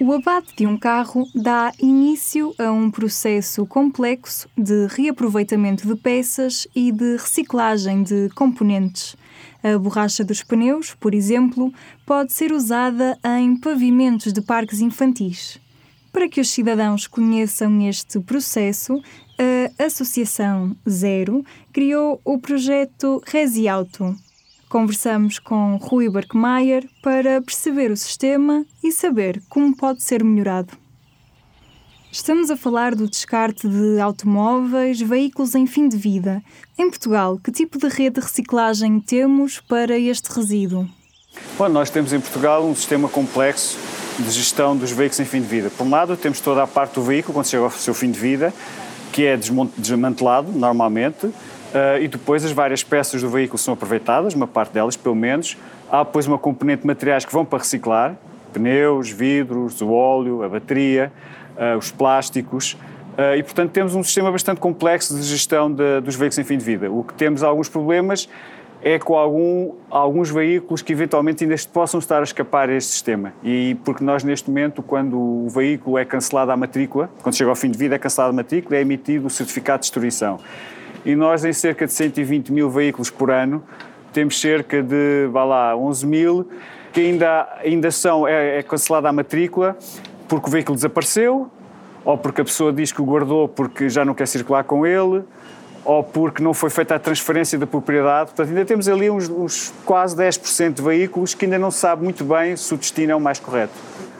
O abate de um carro dá início a um processo complexo de reaproveitamento de peças e de reciclagem de componentes. A borracha dos pneus, por exemplo, pode ser usada em pavimentos de parques infantis. Para que os cidadãos conheçam este processo, a Associação Zero criou o projeto ResiAuto, Conversamos com Rui Barkmeier para perceber o sistema e saber como pode ser melhorado. Estamos a falar do descarte de automóveis, veículos em fim de vida. Em Portugal, que tipo de rede de reciclagem temos para este resíduo? Bom, nós temos em Portugal um sistema complexo de gestão dos veículos em fim de vida. Por um lado, temos toda a parte do veículo quando chega ao seu fim de vida, que é desmantelado normalmente, Uh, e depois as várias peças do veículo são aproveitadas, uma parte delas pelo menos. Há depois uma componente de materiais que vão para reciclar, pneus, vidros, o óleo, a bateria, uh, os plásticos. Uh, e, portanto, temos um sistema bastante complexo de gestão de, dos veículos em fim de vida. O que temos alguns problemas é com algum, alguns veículos que eventualmente ainda possam estar a escapar a este sistema. E porque nós, neste momento, quando o veículo é cancelado à matrícula, quando chega ao fim de vida, é cancelado a matrícula, é emitido o certificado de destruição e nós em cerca de 120 mil veículos por ano temos cerca de, vá lá, 11 mil que ainda, ainda são, é, é cancelada a matrícula porque o veículo desapareceu ou porque a pessoa diz que o guardou porque já não quer circular com ele ou porque não foi feita a transferência da propriedade. Portanto, ainda temos ali uns, uns quase 10% de veículos que ainda não se sabe muito bem se o destino é o mais correto.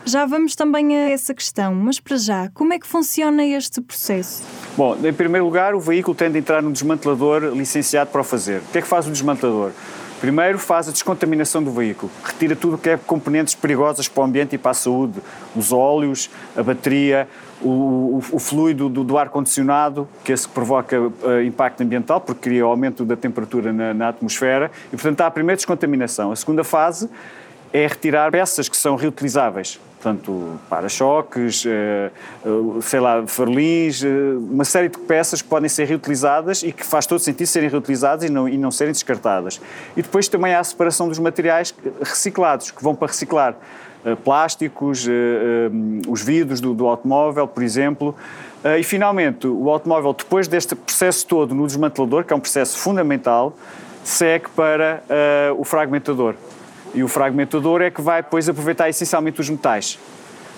Já vamos também a essa questão, mas para já, como é que funciona este processo? Bom, em primeiro lugar, o veículo tem de entrar num desmantelador licenciado para o fazer. O que é que faz o desmantelador? Primeiro faz a descontaminação do veículo, retira tudo o que é componentes perigosas para o ambiente e para a saúde, os óleos, a bateria, o, o, o fluido do, do ar-condicionado, que é esse provoca uh, impacto ambiental, porque cria aumento da temperatura na, na atmosfera, e portanto há a primeira descontaminação. A segunda fase é retirar peças que são reutilizáveis, portanto, para-choques, eh, eh, sei lá, farolins, eh, uma série de peças que podem ser reutilizadas e que faz todo sentido serem reutilizadas e não, e não serem descartadas. E depois também há a separação dos materiais reciclados, que vão para reciclar. Plásticos, os vidros do, do automóvel, por exemplo. E finalmente, o automóvel, depois deste processo todo no desmantelador, que é um processo fundamental, segue para o fragmentador. E o fragmentador é que vai depois aproveitar essencialmente os metais.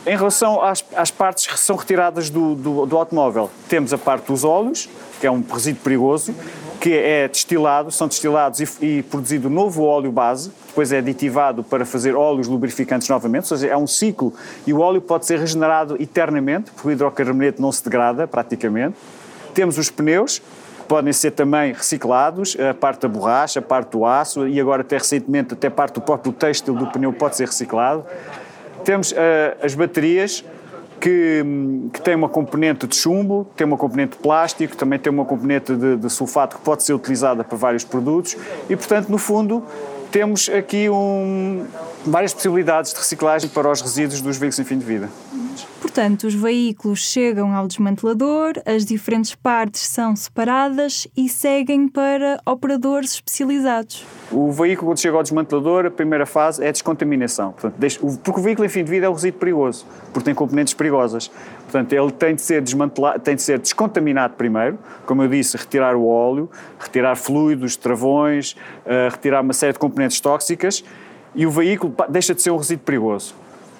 Em relação às, às partes que são retiradas do, do, do, automóvel, temos a parte dos óleos, que é um resíduo perigoso, que é destilado, são destilados e, e produzido novo óleo base, depois é aditivado para fazer óleos lubrificantes novamente, ou seja, é um ciclo e o óleo pode ser regenerado eternamente, porque o hidrocarboneto não se degrada praticamente. Temos os pneus, podem ser também reciclados, a parte da borracha, a parte do aço e agora até recentemente até parte do próprio têxtil do pneu pode ser reciclado. Temos uh, as baterias que, que tem uma componente de chumbo, tem uma componente de plástico, também tem uma componente de, de sulfato que pode ser utilizada para vários produtos e, portanto, no fundo, temos aqui um, várias possibilidades de reciclagem para os resíduos dos veículos em fim de vida. Portanto, os veículos chegam ao desmantelador, as diferentes partes são separadas e seguem para operadores especializados. O veículo, quando chega ao desmantelador, a primeira fase é a descontaminação. Portanto, porque o veículo em fim de vida é um resíduo perigoso, porque tem componentes perigosas. Portanto, ele tem de ser desmantelado, tem de ser descontaminado primeiro, como eu disse, retirar o óleo, retirar fluidos, travões, uh, retirar uma série de componentes tóxicas e o veículo deixa de ser um resíduo perigoso.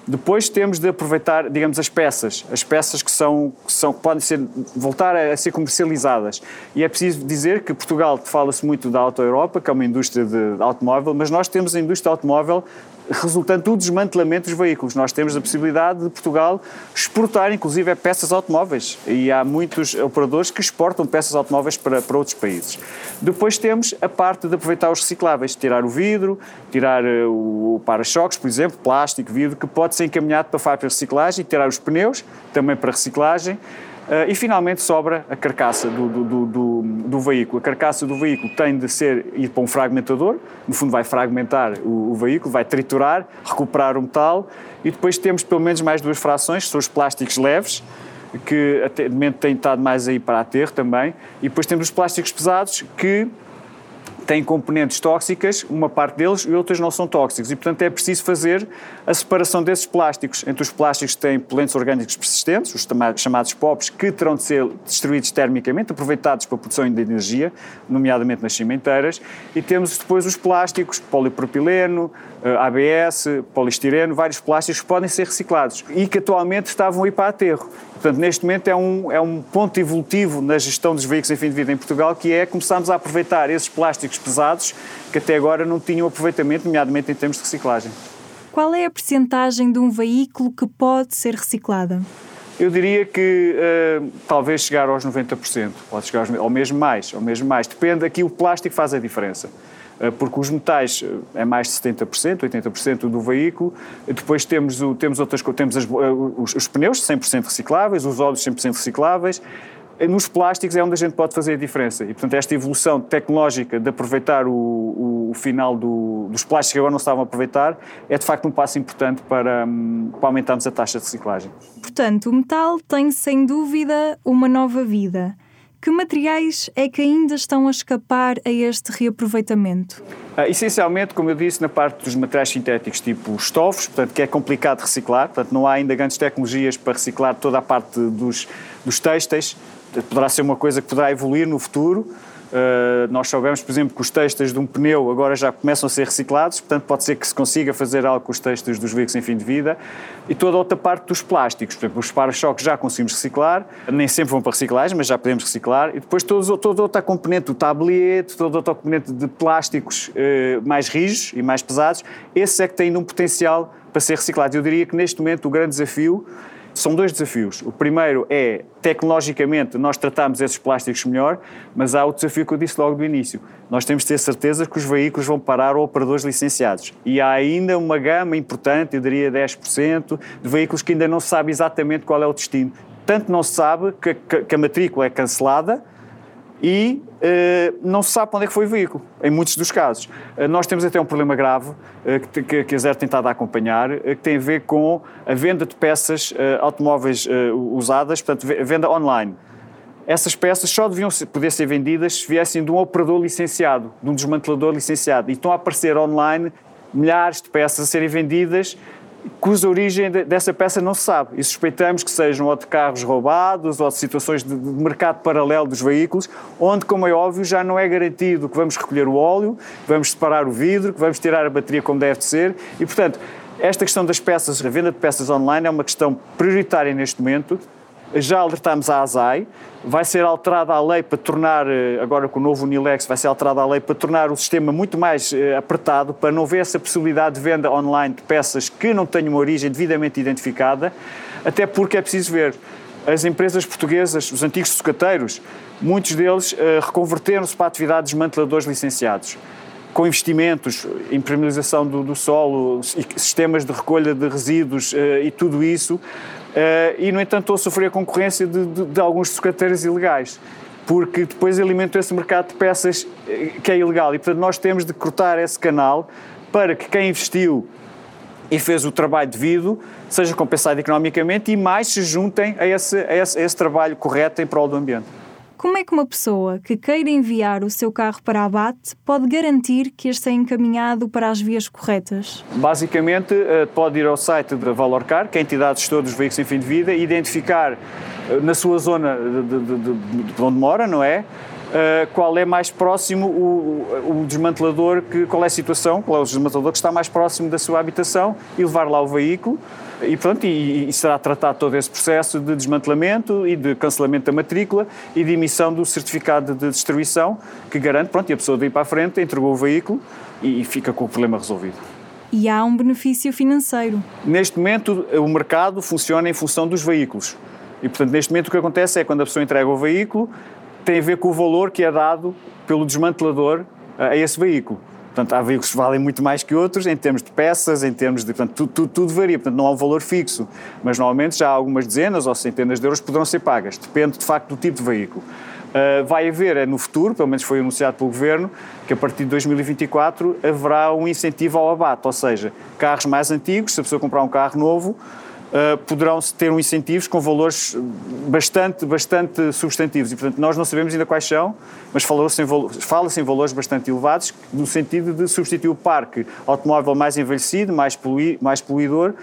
Depois temos de aproveitar, digamos, as peças, as peças que são, que são podem ser voltar a, a, ser comercializadas. E é preciso dizer que Portugal fala-se muito da Auto Europa, que é uma indústria de, de automóvel, mas nós temos a indústria automóvel resultante do desmantelamento dos veículos. Nós temos a possibilidade de Portugal exportar, inclusive, peças automóveis. E há muitos operadores que exportam peças automóveis para, para outros países. Depois temos a parte de aproveitar os recicláveis, tirar o vidro, tirar eh, o para-choques, por exemplo, plástico, vidro, que pode ser encaminhado para a fábrica de reciclagem, tirar os pneus, também para reciclagem. Uh, e finalmente sobra a carcaça do, do, do, do, veículo. A carcaça do veículo tem de ser ir para um fragmentador, no fundo vai fragmentar o, o, veículo, vai triturar, recuperar o metal e depois temos pelo menos mais duas frações, que são os plásticos leves, que momento têm estado mais aí para aterro também, e depois temos os plásticos pesados que têm componentes tóxicas, uma parte deles, e outras não são tóxicos. E, portanto, é preciso fazer a separação desses plásticos. Entre os plásticos que têm poluentes orgânicos persistentes, os chamados POPs, que terão de ser destruídos termicamente, aproveitados para a produção de energia, nomeadamente nas cimenteiras, e temos depois os plásticos, polipropileno, eh, ABS, polistireno, vários plásticos que podem ser reciclados e que atualmente estavam aí para aterro. Portanto, neste momento é um, é um ponto evolutivo na gestão dos veículos em fim de vida em Portugal, que é começarmos a aproveitar esses plásticos pesados que até agora não tinham aproveitamento, nomeadamente em termos de reciclagem. Qual é a percentagem de um veículo que pode ser reciclada? Eu diria que uh, talvez chegar aos 90%, pode chegar aos, ou mesmo mais, ou mesmo mais. Depende, aqui o plástico faz a diferença. Eh, porque os metais eh, é mais de 70%, 80% do veículo. Depois temos, o, temos outras temos as, eh, os, os pneus 100% recicláveis, os óleos 100% recicláveis. Nos plásticos é onde a gente pode fazer a diferença. E, portanto, esta evolução tecnológica de aproveitar o, o, o final do, dos plásticos que agora não estavam a aproveitar é, de facto, um passo importante para, hum, para aumentarmos a taxa de reciclagem. Portanto, o metal tem, sem dúvida, uma nova vida. Que materiais é que ainda estão a escapar a este reaproveitamento? Uh, essencialmente, como eu disse, na parte dos materiais sintéticos, tipo estofos, portanto, que é complicado de reciclar, portanto, não há ainda grandes tecnologias para reciclar toda a parte dos, dos têxteis, poderá ser uma coisa que poderá evoluir no futuro, Uh, nós sabemos, por exemplo, que os textos de um pneu agora já começam a ser reciclados, portanto, pode ser que se consiga fazer algo com os textos dos veículos em fim de vida. E toda a outra parte dos plásticos, por exemplo, os para-choques já conseguimos reciclar, nem sempre vão para reciclagem, mas já podemos reciclar. E depois todos, toda outra componente, o tablete, toda outra componente de plásticos uh, mais rijos e mais pesados, esse é que tem um potencial para ser reciclado. Eu diria que neste momento o grande desafio são dois desafios. O primeiro é, tecnologicamente, nós tratamos esses plásticos melhor, mas há o desafio que eu disse logo do início. Nós temos de ter certeza que os veículos vão parar a operadores licenciados. E há ainda uma gama importante, eu diria 10%, de veículos que ainda não se sabe exatamente qual é o destino. Tanto não se sabe que, que, que a matrícula é cancelada, e uh, não se sabe para onde é que foi o veículo, em muitos dos casos. Uh, nós temos até um problema grave que, que, que a Zero tem estado a acompanhar, que tem a ver com a venda de peças automóveis usadas, portanto, venda online. Essas peças só deviam poder ser vendidas se viessem de um operador licenciado, de um desmantelador licenciado. E estão a aparecer online milhares de peças a serem vendidas cuja origem dessa peça não se sabe. E suspeitamos que sejam ou de carros roubados ou de situações de mercado paralelo dos veículos, onde, como é óbvio, já não é garantido que vamos recolher o óleo, que vamos separar o vidro, que vamos tirar a bateria como deve ser. E, portanto, esta questão das peças, a venda de peças online é uma questão prioritária neste momento já alertámos a ASAI, vai ser alterada a lei para tornar, eh, agora com o novo Unilex, vai ser alterada a lei para tornar o sistema muito mais eh, apertado, para não haver essa possibilidade de venda online de peças que não tenham uma origem devidamente identificada, até porque é preciso ver, as empresas portuguesas, os antigos sucateiros, muitos deles uh, reconverteram-se para atividades desmanteladores licenciados com investimentos, impermeabilização do, do, solo, sistemas de recolha de resíduos uh, e tudo isso, Uh, e, no entanto, estou a sofrer a concorrência de, de, de alguns sucateiros ilegais, porque depois alimentam esse mercado de peças eh, que é ilegal. E, portanto, nós temos de cortar esse canal para que quem investiu e fez o trabalho devido seja compensado economicamente e mais se juntem a esse, a esse, a esse trabalho correto em prol do ambiente. Como é que uma pessoa que queira enviar o seu carro para abate pode garantir que este é encaminhado para as vias corretas? Basicamente, eh, pode ir ao site da Valorcar, que é a entidade gestora dos veículos em fim de vida, e identificar eh, na sua zona de, de, de, de onde mora, não é? Uh, qual é mais próximo o, o, desmantelador, que, qual é a situação, qual é o desmantelador que está mais próximo da sua habitação e levar lá o veículo e, pronto, e, e, será tratado todo esse processo de desmantelamento e de cancelamento da matrícula e de emissão do certificado de distribuição que garante, pronto, e a pessoa daí para a frente entregou o veículo e, e fica com o problema resolvido. E há um benefício financeiro. Neste momento, o mercado funciona em função dos veículos. E, portanto, neste momento o que acontece é quando a pessoa entrega o veículo, tem a ver com o valor que é dado pelo desmantelador a esse veículo. Portanto, há veículos que valem muito mais que outros em termos de peças, em termos de. Portanto, tudo, tudo, tudo, varia. Portanto, não há um valor fixo. Mas normalmente já algumas dezenas ou centenas de euros poderão ser pagas. Depende de facto do tipo de veículo. Uh, vai haver, é no futuro, pelo menos foi anunciado pelo Governo, que a partir de 2024 haverá um incentivo ao abate. Ou seja, carros mais antigos, se a pessoa comprar um carro novo, uh, poderão ter um incentivos com valores bastante, bastante substantivos. E, portanto, nós não sabemos ainda quais são, mas fala-se em, fala em valores bastante elevados, no sentido de substituir o parque automóvel mais envelhecido, mais, polui, mais poluidor,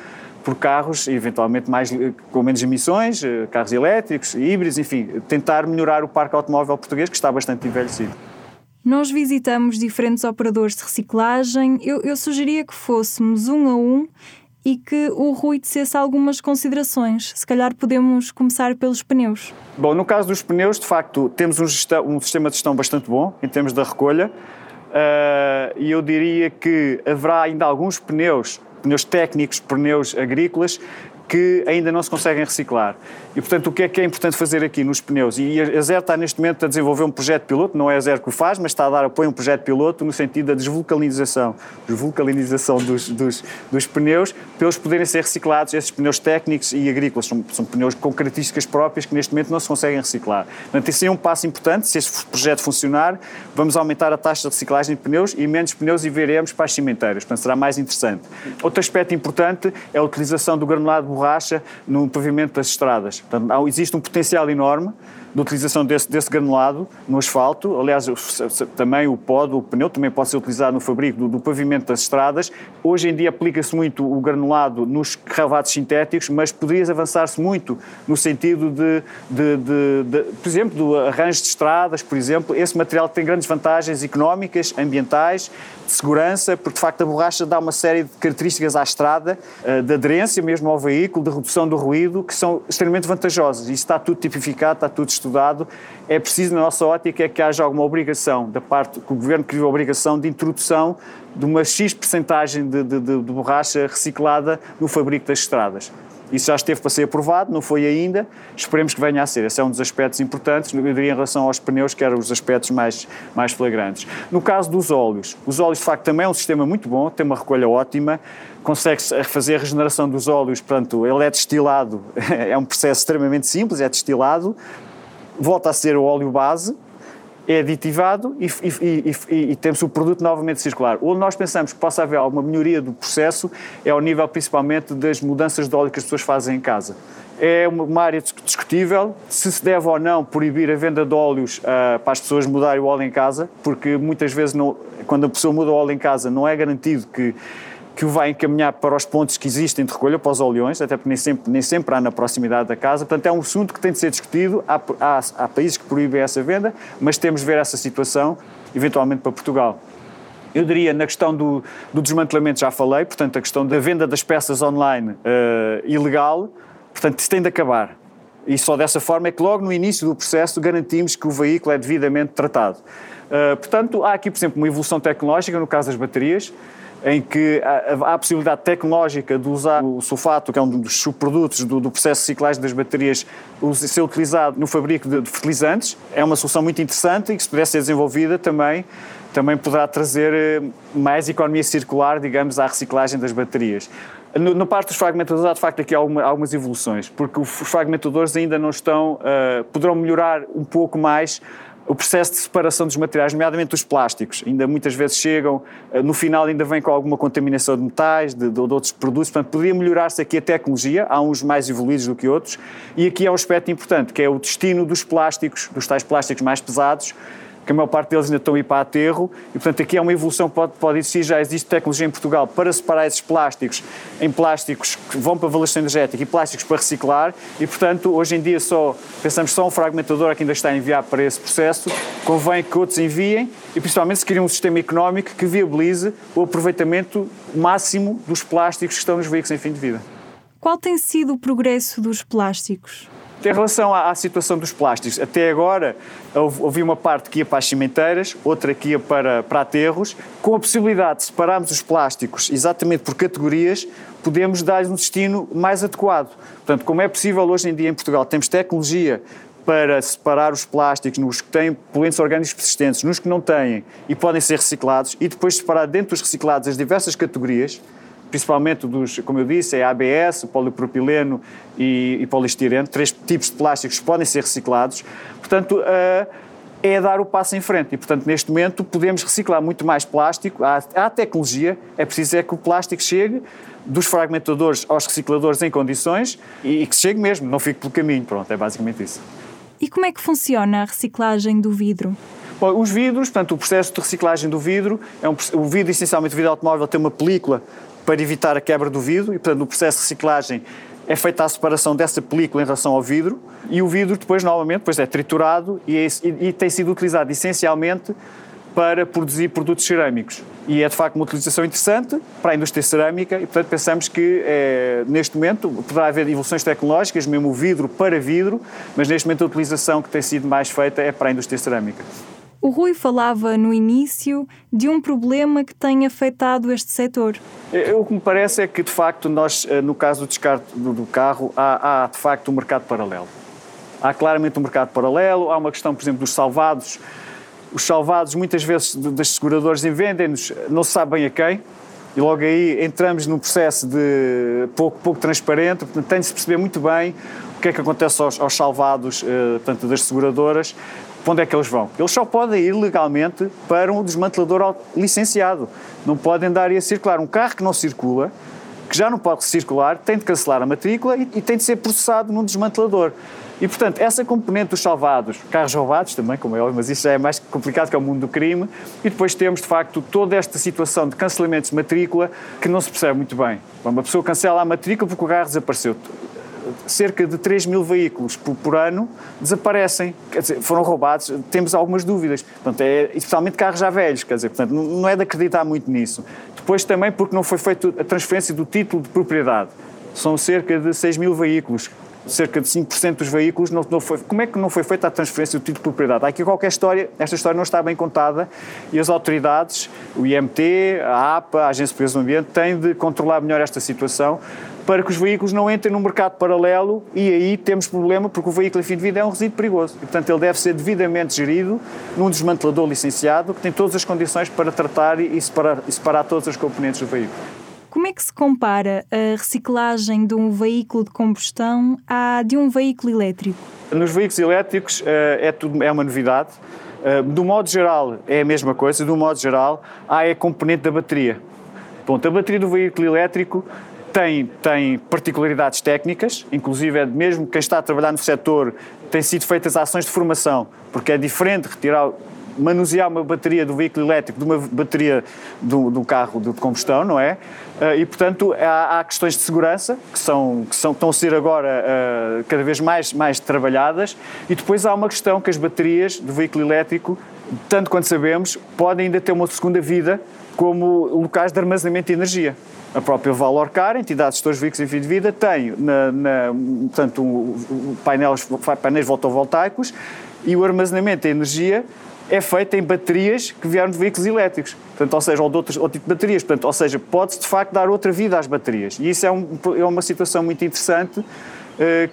por carros eventualmente mais, com menos emissões, eh, carros elétricos, híbridos, enfim, tentar melhorar o parque automóvel português que está bastante envelhecido. Nós visitamos diferentes operadores de reciclagem. Eu, eu sugeria que fôssemos um a um e que o Rui dissesse algumas considerações. Se calhar podemos começar pelos pneus. Bom, no caso dos pneus, de facto, temos um, gestão, um sistema de gestão bastante bom em termos da recolha. Uh, e eu diria que haverá ainda alguns pneus, pneus técnicos, pneus agrícolas, que ainda não se conseguem reciclar. E, portanto, o que é que é importante fazer aqui nos pneus? E a Zero está neste momento a desenvolver um projeto piloto, não é a Zero que o faz, mas está a dar apoio a um projeto piloto no sentido da desvulcanização, desvulcanização dos, dos, dos pneus, para poderem ser reciclados, esses pneus técnicos e agrícolas. São, são pneus com características próprias que neste momento não se conseguem reciclar. Portanto, esse é um passo importante. Se este projeto funcionar, vamos aumentar a taxa de reciclagem de pneus e menos pneus e veremos para as cimenteiras. Portanto, será mais interessante. Outro aspecto importante é a utilização do granulado borracha no pavimento das estradas. Portanto, existe um potencial enorme de utilização desse, desse granulado no asfalto. Aliás, também o pó do pneu também pode ser utilizado no fabrico do, do pavimento das estradas. Hoje em dia aplica-se muito o granulado nos cravados sintéticos, mas poderia avançar-se muito no sentido de, de, de, de, por exemplo, do arranjo de estradas, por exemplo. Esse material tem grandes vantagens económicas, ambientais, de segurança, porque de facto a borracha dá uma série de características à estrada, eh, de aderência mesmo ao veículo, de redução do ruído, que são extremamente vantajosas. Isso está tudo tipificado, está tudo estudado. É preciso, na nossa ótica, que haja alguma obrigação, da parte que o Governo criou a obrigação de introdução de uma X percentagem de, de, de, de borracha reciclada no fabrico das estradas. Isso já esteve para ser aprovado, não foi ainda. Esperemos que venha a ser. Esse é um dos aspectos importantes, eu diria em relação aos pneus, que eram os aspectos mais, mais flagrantes. No caso dos óleos, os óleos, de facto, também é um sistema muito bom, tem uma recolha ótima, consegue-se fazer a regeneração dos óleos, portanto, ele é destilado, é um processo extremamente simples, é destilado, volta a ser o óleo base, é aditivado e, e, e, e, temos o produto novamente circular. Onde nós pensamos que possa haver alguma melhoria do processo é ao nível principalmente das mudanças de óleo que as pessoas fazem em casa. É uma área discutível se se deve ou não proibir a venda de óleos uh, para as pessoas mudarem o óleo em casa, porque muitas vezes não, quando a pessoa muda o óleo em casa não é garantido que que o vai encaminhar para os pontos que existem de recolha, para os oleões, até porque nem sempre, nem sempre há na proximidade da casa. Portanto, é um assunto que tem de ser discutido. Há, há, há países que proíbem essa venda, mas temos de ver essa situação, eventualmente para Portugal. Eu diria, na questão do, do, desmantelamento já falei, portanto, a questão da venda das peças online uh, ilegal, portanto, isso tem de acabar. E só dessa forma é que logo no início do processo garantimos que o veículo é devidamente tratado. Uh, portanto, há aqui, por exemplo, uma evolução tecnológica no caso das baterias em que há, a possibilidade tecnológica de usar o sulfato, que é um dos subprodutos do, do processo de reciclagem das baterias, ser utilizado no fabrico de, de fertilizantes. É uma solução muito interessante e que, se pudesse ser desenvolvida também, também poderá trazer eh, mais economia circular, digamos, à reciclagem das baterias. Na parte dos fragmentadores há de facto aqui alguma, algumas evoluções, porque os fragmentadores ainda não estão, uh, poderão melhorar um pouco mais o processo de separação dos materiais, nomeadamente dos plásticos, ainda muitas vezes chegam, eh, no final ainda vem com alguma contaminação de metais, de, de, de outros produtos, portanto poderia melhorar-se aqui a tecnologia, há uns mais evoluídos do que outros, e aqui há um aspecto importante, que é o destino dos plásticos, dos tais plásticos mais pesados, que a maior parte deles ainda estão a ir para aterro, e portanto aqui há uma evolução que pode, pode existir, já existe tecnologia em Portugal para separar esses plásticos em plásticos que vão para a valorização energética e plásticos para reciclar, e portanto hoje em dia só, pensamos só um fragmentador que ainda está a enviar para esse processo, convém que outros enviem, e principalmente se cria um sistema económico que viabilize o aproveitamento máximo dos plásticos que estão nos veículos em fim de vida. Qual tem sido o progresso dos plásticos? Em relação à, à, situação dos plásticos, até agora houve uma parte que ia para as cimenteiras, outra que ia para, para aterros. Com a possibilidade de separarmos os plásticos exatamente por categorias, podemos dar-lhes um destino mais adequado. Portanto, como é possível hoje em dia em Portugal, temos tecnologia para separar os plásticos nos que têm poluentes orgânicos persistentes, nos que não têm e podem ser reciclados, e depois separar dentro dos reciclados as diversas categorias principalmente dos, como eu disse, é ABS, polipropileno e, e polistireno, três tipos de plásticos que podem ser reciclados. Portanto, uh, é dar o passo em frente. E, portanto, neste momento podemos reciclar muito mais plástico. Há, há tecnologia, é preciso é que o plástico chegue dos fragmentadores aos recicladores em condições e, e que chegue mesmo, não fique pelo caminho. Pronto, é basicamente isso. E como é que funciona a reciclagem do vidro? Bom, os vidros, portanto, o processo de reciclagem do vidro, é um, o vidro, essencialmente, o vidro automóvel tem uma película para evitar a quebra do vidro e, portanto, no processo de reciclagem é feita a separação dessa película em relação ao vidro e o vidro depois, novamente, depois é triturado e, é, e, e tem sido utilizado essencialmente para produzir produtos cerâmicos. E é de facto uma utilização interessante para a indústria cerâmica e, portanto, pensamos que é, neste momento poderá haver evoluções tecnológicas, mesmo o vidro para vidro, mas neste momento a utilização que tem sido mais feita é para a indústria cerâmica. O Rui falava no início de um problema que tem afetado este setor. O que me parece é que, de facto, nós, eh, no caso do descarte do carro, há, há de facto um mercado paralelo. Há claramente um mercado paralelo, há uma questão, por exemplo, dos salvados. Os salvados, muitas vezes, das seguradoras vendem-nos, não se sabe bem a quem, e logo aí entramos num processo de pouco, pouco transparente, portanto, tem de se perceber muito bem o que é que acontece aos, aos salvados eh, portanto, das seguradoras, para onde é que eles vão? Eles só podem ir legalmente para um desmantelador licenciado. Não podem dar e a circular. Um carro que não circula, que já não pode circular, tem de cancelar a matrícula e, e tem de ser processado num desmantelador. E, portanto, essa componente dos salvados, carros roubados também, como é óbvio, mas isso já é mais complicado que é o mundo do crime, e depois temos, de facto, toda esta situação de cancelamentos de matrícula que não se percebe muito bem. Uma pessoa cancela a matrícula porque o carro desapareceu cerca de 3 mil veículos por, por, ano desaparecem, dizer, foram roubados, temos algumas dúvidas, portanto, é, especialmente carros já velhos, quer dizer, portanto, não é de acreditar muito nisso. Depois também porque não foi feita a transferência do título de propriedade, são cerca de 6 mil veículos, cerca de 5% dos veículos não, não, foi. Como é que não foi feita a transferência do título de propriedade? Há aqui qualquer história, esta história não está bem contada. E as autoridades, o IMT, a APA, a Agência de do Ambiente, têm de controlar melhor esta situação para que os veículos não entrem num mercado paralelo e aí temos problema porque o veículo em fim de vida é um resíduo perigoso. E, portanto, ele deve ser devidamente gerido num desmantelador licenciado que tem todas as condições para tratar e separar, e separar todas as componentes do veículo. Como é que se compara a reciclagem de um veículo de combustão à de um veículo elétrico? Nos veículos elétricos eh, é, tudo, é uma novidade. Eh, do modo geral é a mesma coisa, do modo geral há a componente da bateria. Bom, a bateria do veículo elétrico tem, tem particularidades técnicas, inclusive é mesmo quem está a trabalhar no setor tem sido feitas ações de formação, porque é diferente retirar manusear uma bateria do veículo elétrico de uma bateria do, do carro de combustão, não é? Eh, e, portanto, há, há, questões de segurança que, são, que são, estão a ser agora uh, cada vez mais, mais trabalhadas e depois há uma questão que as baterias do veículo elétrico, tanto quanto sabemos, podem ainda ter uma segunda vida como locais de armazenamento de energia. A própria Valorcar, entidade de gestores de veículos em fim de vida, tem na, na, portanto, um, painéis, painéis fotovoltaicos e o armazenamento de energia é feito em baterias que vieram de veículos elétricos, portanto, ou seja, ou de outros, outro tipo de baterias, portanto, ou seja, pode-se de facto dar outra vida às baterias. E isso é, um, é uma situação muito interessante uh,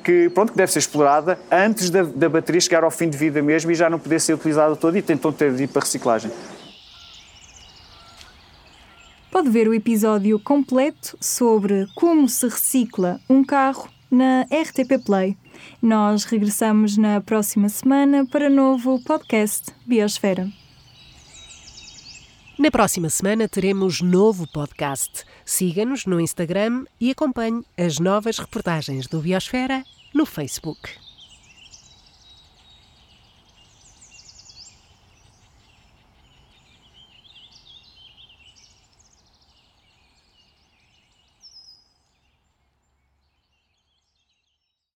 que, pronto, que deve ser explorada antes da, da, bateria chegar ao fim de vida mesmo e já não poder ser utilizada toda e tentam ter de ir para reciclagem. Pode ver o episódio completo sobre como se recicla um carro na RTP Play. Nós regressamos na próxima semana para novo podcast Biosfera. Na próxima semana teremos novo podcast. Siga-nos no Instagram e acompanhe as novas reportagens do Biosfera no Facebook.